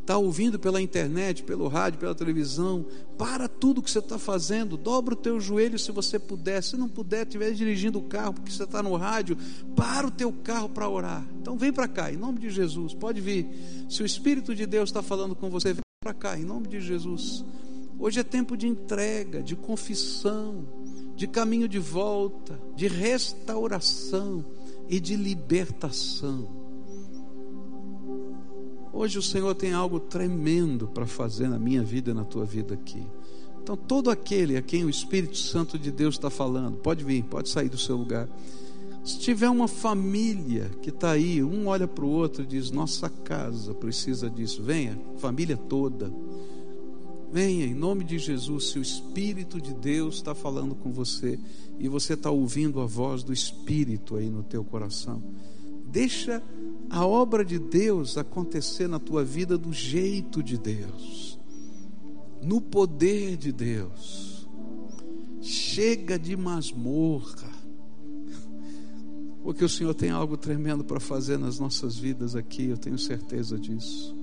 está ouvindo pela internet, pelo rádio, pela televisão, para tudo que você está fazendo, dobra o teu joelho se você puder, se não puder, estiver dirigindo o carro, porque você está no rádio, para o teu carro para orar. Então vem para cá, em nome de Jesus, pode vir. Se o Espírito de Deus está falando com você, vem para cá, em nome de Jesus. Hoje é tempo de entrega, de confissão, de caminho de volta, de restauração e de libertação. Hoje o Senhor tem algo tremendo para fazer na minha vida e na tua vida aqui. Então, todo aquele a quem o Espírito Santo de Deus está falando, pode vir, pode sair do seu lugar. Se tiver uma família que está aí, um olha para o outro e diz: Nossa casa precisa disso, venha, família toda. Venha, em nome de Jesus, se o Espírito de Deus está falando com você e você está ouvindo a voz do Espírito aí no teu coração, deixa a obra de Deus acontecer na tua vida do jeito de Deus, no poder de Deus. Chega de masmorra, porque o Senhor tem algo tremendo para fazer nas nossas vidas aqui, eu tenho certeza disso.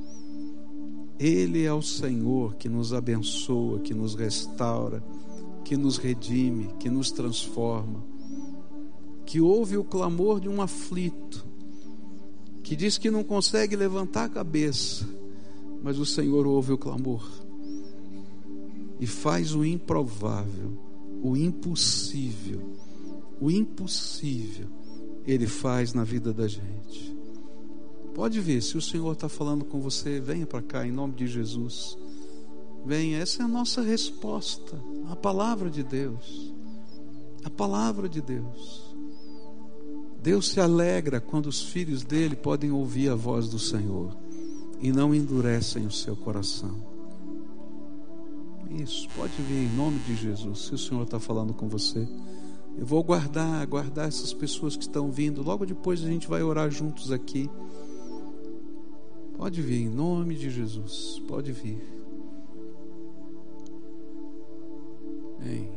Ele é o Senhor que nos abençoa, que nos restaura, que nos redime, que nos transforma, que ouve o clamor de um aflito que diz que não consegue levantar a cabeça, mas o Senhor ouve o clamor e faz o improvável, o impossível, o impossível, Ele faz na vida da gente. Pode ver, se o Senhor está falando com você, venha para cá em nome de Jesus. Venha, essa é a nossa resposta, a palavra de Deus. A palavra de Deus. Deus se alegra quando os filhos dele podem ouvir a voz do Senhor e não endurecem o seu coração. Isso, pode vir em nome de Jesus, se o Senhor está falando com você. Eu vou guardar, guardar essas pessoas que estão vindo. Logo depois a gente vai orar juntos aqui. Pode vir em nome de Jesus, pode vir. Amém.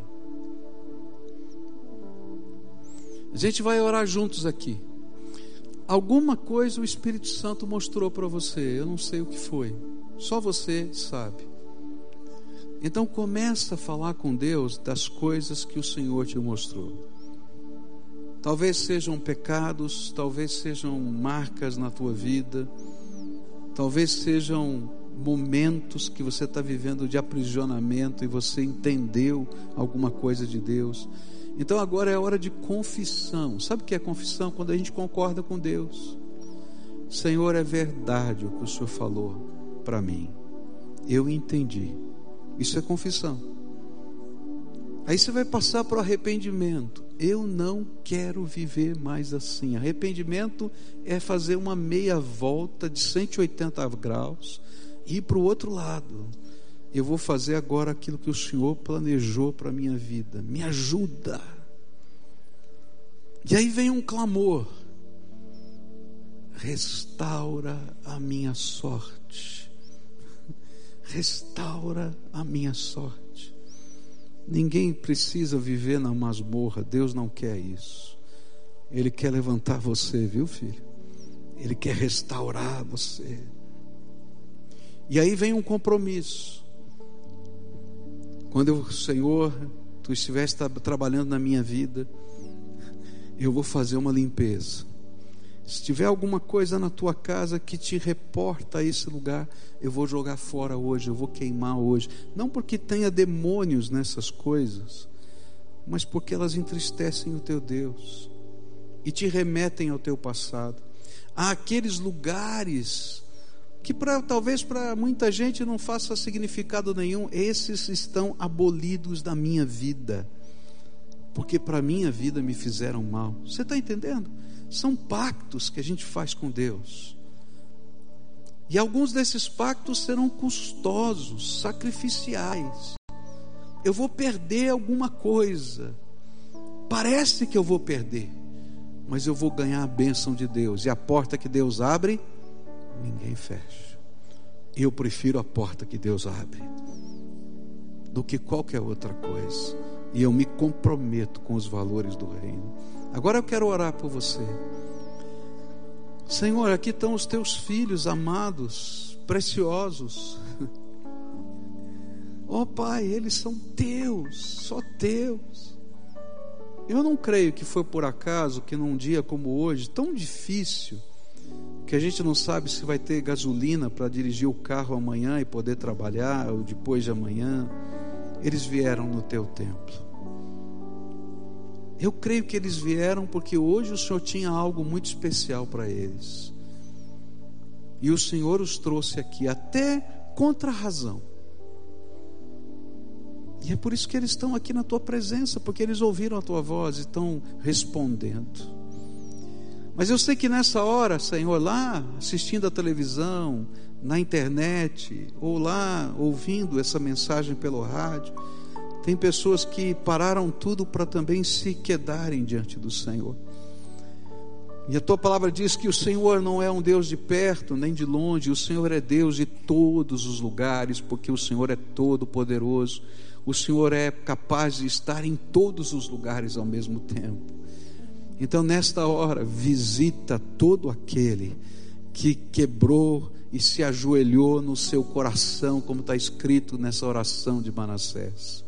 A gente vai orar juntos aqui. Alguma coisa o Espírito Santo mostrou para você, eu não sei o que foi. Só você sabe. Então começa a falar com Deus das coisas que o Senhor te mostrou. Talvez sejam pecados, talvez sejam marcas na tua vida, talvez sejam momentos que você está vivendo de aprisionamento e você entendeu alguma coisa de Deus. Então agora é hora de confissão. Sabe o que é confissão? Quando a gente concorda com Deus. Senhor, é verdade o que o Senhor falou para mim. Eu entendi. Isso é confissão. Aí você vai passar para o arrependimento. Eu não quero viver mais assim. Arrependimento é fazer uma meia volta de 180 graus e ir para o outro lado eu vou fazer agora aquilo que o Senhor planejou para a minha vida. Me ajuda. E aí vem um clamor: restaura a minha sorte. [laughs] Restaura a minha sorte. Ninguém precisa viver na masmorra, Deus não quer isso. Ele quer levantar você, viu, filho? Ele quer restaurar você. E aí vem um compromisso. Quando o Senhor, tu estivesse trabalhando na minha vida, eu vou fazer uma limpeza. Se tiver alguma coisa na tua casa que te reporta a esse lugar, eu vou jogar fora hoje, eu vou queimar hoje. Não porque tenha demônios nessas coisas, mas porque elas entristecem o teu Deus e te remetem ao teu passado. Há aqueles lugares que pra, talvez para muita gente não faça significado nenhum, esses estão abolidos da minha vida, porque para minha vida me fizeram mal. Você está entendendo? São pactos que a gente faz com Deus. E alguns desses pactos serão custosos, sacrificiais. Eu vou perder alguma coisa. Parece que eu vou perder, mas eu vou ganhar a bênção de Deus. E a porta que Deus abre, ninguém fecha. Eu prefiro a porta que Deus abre do que qualquer outra coisa. E eu me comprometo com os valores do reino. Agora eu quero orar por você. Senhor, aqui estão os teus filhos amados, preciosos. [laughs] Oh Pai, eles são teus, só teus. Eu não creio que foi por acaso que num dia como hoje, tão difícil, que a gente não sabe se vai ter gasolina para dirigir o carro amanhã e poder trabalhar, ou depois de amanhã, eles vieram no teu templo. Eu creio que eles vieram porque hoje o Senhor tinha algo muito especial para eles. E o Senhor os trouxe aqui, até contra a razão. E é por isso que eles estão aqui na tua presença, porque eles ouviram a tua voz e estão respondendo. Mas eu sei que nessa hora, Senhor, lá assistindo a televisão, na internet, ou lá ouvindo essa mensagem pelo rádio, tem pessoas que pararam tudo para também se quedarem diante do Senhor. E a tua palavra diz que o Senhor não é um Deus de perto nem de longe, o Senhor é Deus de todos os lugares, porque o Senhor é todo poderoso. O Senhor é capaz de estar em todos os lugares ao mesmo tempo. Então, nesta hora, visita todo aquele que quebrou e se ajoelhou no seu coração, como está escrito nessa oração de Manassés.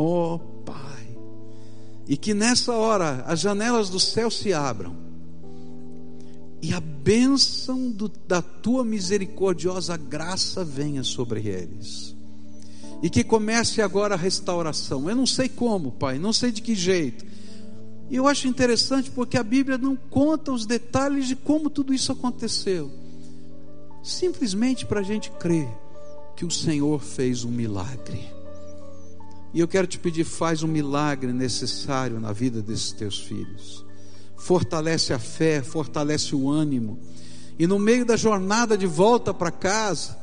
Oh Pai, e que nessa hora as janelas do céu se abram e a bênção do, da tua misericordiosa graça venha sobre eles. E que comece agora a restauração. Eu não sei como, Pai, não sei de que jeito. E eu acho interessante porque a Bíblia não conta os detalhes de como tudo isso aconteceu. Simplesmente para a gente crer que o Senhor fez um milagre. E eu quero te pedir, faz um milagre necessário na vida desses teus filhos. Fortalece a fé, fortalece o ânimo. E no meio da jornada de volta para casa,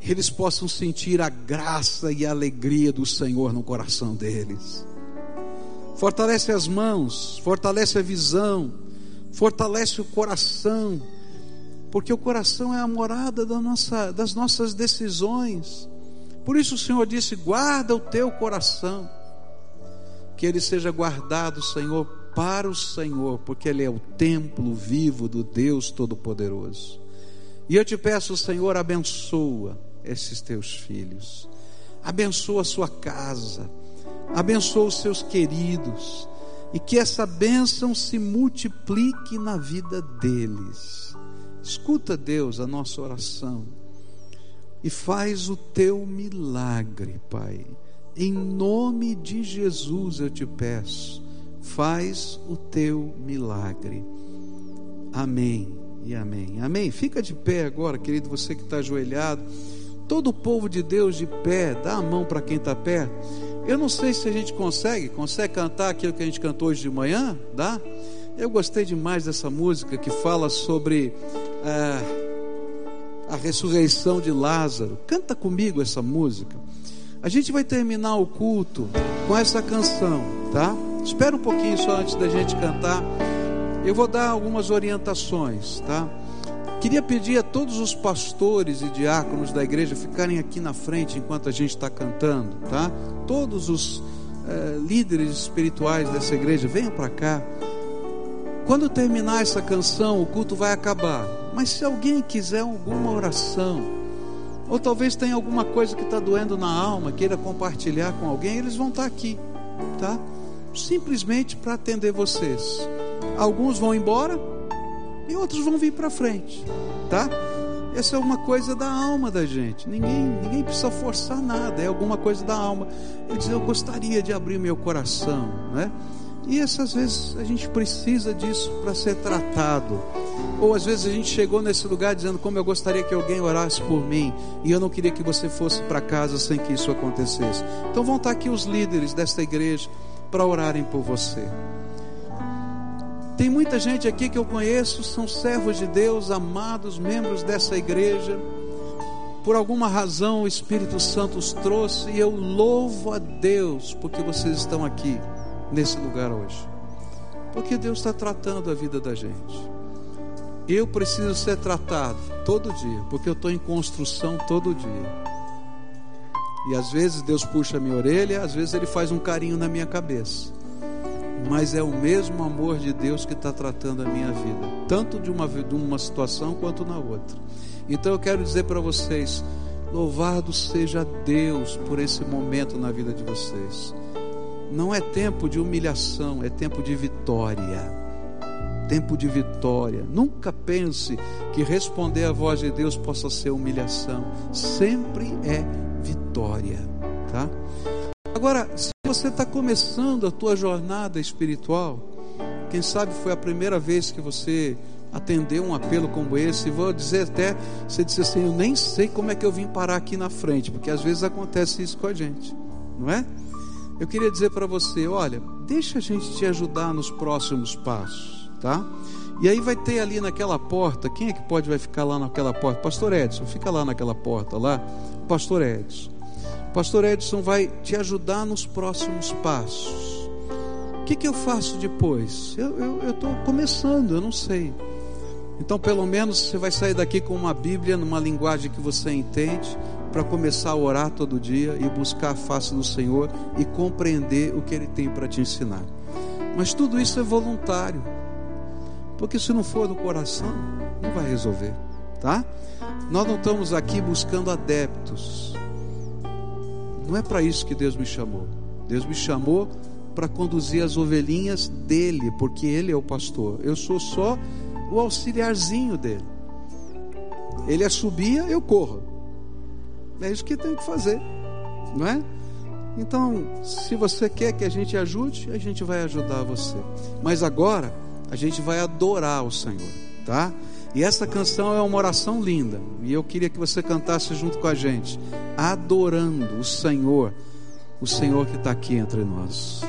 eles possam sentir a graça e a alegria do Senhor no coração deles. Fortalece as mãos, fortalece a visão, fortalece o coração, porque o coração é a morada da nossa, das nossas decisões. Por isso o Senhor disse: guarda o teu coração, que ele seja guardado, Senhor, para o Senhor, porque ele é o templo vivo do Deus Todo-Poderoso. E eu te peço, Senhor, abençoa esses teus filhos, abençoa a sua casa, abençoa os seus queridos, e que essa bênção se multiplique na vida deles. Escuta, Deus, a nossa oração e faz o teu milagre, Pai. Em nome de Jesus eu te peço, faz o teu milagre. Amém e amém. Amém. Fica de pé agora, querido, você que está ajoelhado. Todo o povo de Deus de pé, dá a mão para quem está perto. Eu não sei se a gente consegue, consegue cantar aquilo que a gente cantou hoje de manhã, dá? Eu gostei demais dessa música que fala sobre. Ah, a ressurreição de Lázaro. Canta comigo essa música. A gente vai terminar o culto com essa canção, tá? Espera um pouquinho só antes da gente cantar. Eu vou dar algumas orientações, tá? Queria pedir a todos os pastores e diáconos da igreja ficarem aqui na frente enquanto a gente está cantando, tá? Todos os eh, líderes espirituais dessa igreja, venham para cá. Quando terminar essa canção, o culto vai acabar. Mas se alguém quiser alguma oração, ou talvez tenha alguma coisa que está doendo na alma, queira compartilhar com alguém, eles vão estar aqui, tá? Simplesmente para atender vocês. Alguns vão embora e outros vão vir para frente, tá? Essa é uma coisa da alma da gente. Ninguém, ninguém precisa forçar nada, é alguma coisa da alma. Ele diz: Eu gostaria de abrir meu coração, né? E essas vezes a gente precisa disso para ser tratado. Ou às vezes a gente chegou nesse lugar dizendo como eu gostaria que alguém orasse por mim e eu não queria que você fosse para casa sem que isso acontecesse. Então vão estar aqui os líderes desta igreja para orarem por você. Tem muita gente aqui que eu conheço, são servos de Deus, amados, membros dessa igreja. Por alguma razão o Espírito Santo os trouxe e eu louvo a Deus porque vocês estão aqui nesse lugar hoje. Porque Deus está tratando a vida da gente. Eu preciso ser tratado todo dia, porque eu estou em construção todo dia. E às vezes Deus puxa a minha orelha, às vezes Ele faz um carinho na minha cabeça. Mas é o mesmo amor de Deus que está tratando a minha vida, tanto de uma, de uma situação quanto na outra. Então eu quero dizer para vocês: louvado seja Deus por esse momento na vida de vocês. Não é tempo de humilhação, é tempo de vitória. Tempo de vitória. Nunca pense que responder à voz de Deus possa ser humilhação. Sempre é vitória, tá? Agora, se você está começando a tua jornada espiritual, quem sabe foi a primeira vez que você atendeu um apelo como esse, vou dizer até, você disse assim, eu nem sei como é que eu vim parar aqui na frente, porque às vezes acontece isso com a gente, não é? Eu queria dizer para você, olha, deixa a gente te ajudar nos próximos passos, tá? E aí vai ter ali naquela porta, quem é que pode vai ficar lá naquela porta? Pastor Edson, fica lá naquela porta lá, Pastor Edson. Pastor Edson vai te ajudar nos próximos passos. O que, que eu faço depois? Eu estou começando, eu não sei. Então, pelo menos você vai sair daqui com uma Bíblia, numa linguagem que você entende, para começar a orar todo dia e buscar a face do Senhor e compreender o que Ele tem para te ensinar. Mas tudo isso é voluntário, porque se não for do coração, não vai resolver, tá? Nós não estamos aqui buscando adeptos. Não é para isso que Deus me chamou. Deus me chamou para conduzir as ovelhinhas dele, porque ele é o pastor. Eu sou só o auxiliarzinho dele. Ele assobia, eu corro. É isso que tem que fazer, não é? Então, se você quer que a gente ajude, a gente vai ajudar você. Mas agora, a gente vai adorar o Senhor, tá? E essa canção é uma oração linda. E eu queria que você cantasse junto com a gente, adorando o Senhor, o Senhor que está aqui entre nós.